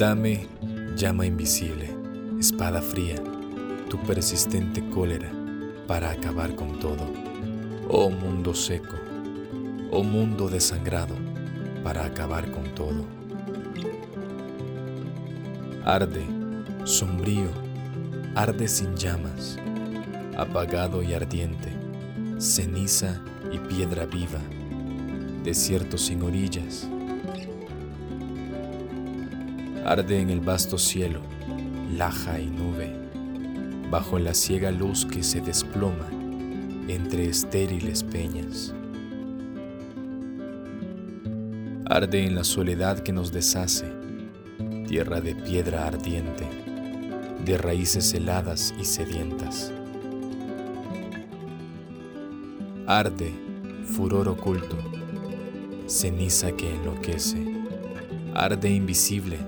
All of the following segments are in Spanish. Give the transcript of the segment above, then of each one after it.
Dame llama invisible, espada fría, tu persistente cólera para acabar con todo. Oh mundo seco, oh mundo desangrado, para acabar con todo. Arde, sombrío, arde sin llamas, apagado y ardiente, ceniza y piedra viva, desierto sin orillas. Arde en el vasto cielo, laja y nube, bajo la ciega luz que se desploma entre estériles peñas. Arde en la soledad que nos deshace, tierra de piedra ardiente, de raíces heladas y sedientas. Arde, furor oculto, ceniza que enloquece, arde invisible,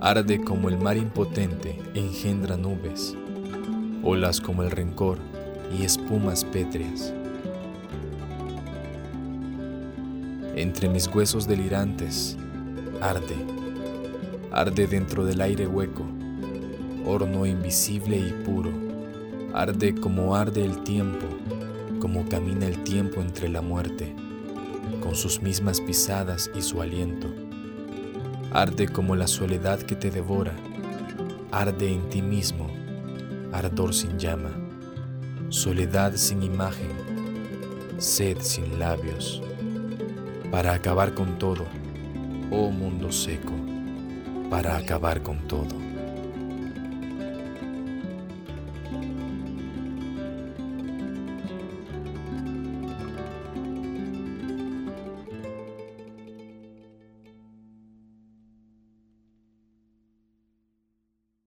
arde como el mar impotente engendra nubes, olas como el rencor y espumas pétreas. Entre mis huesos delirantes, arde, arde dentro del aire hueco, horno invisible y puro, arde como arde el tiempo, como camina el tiempo entre la muerte, con sus mismas pisadas y su aliento. Arde como la soledad que te devora, arde en ti mismo, ardor sin llama, soledad sin imagen, sed sin labios. Para acabar con todo, oh mundo seco, para acabar con todo.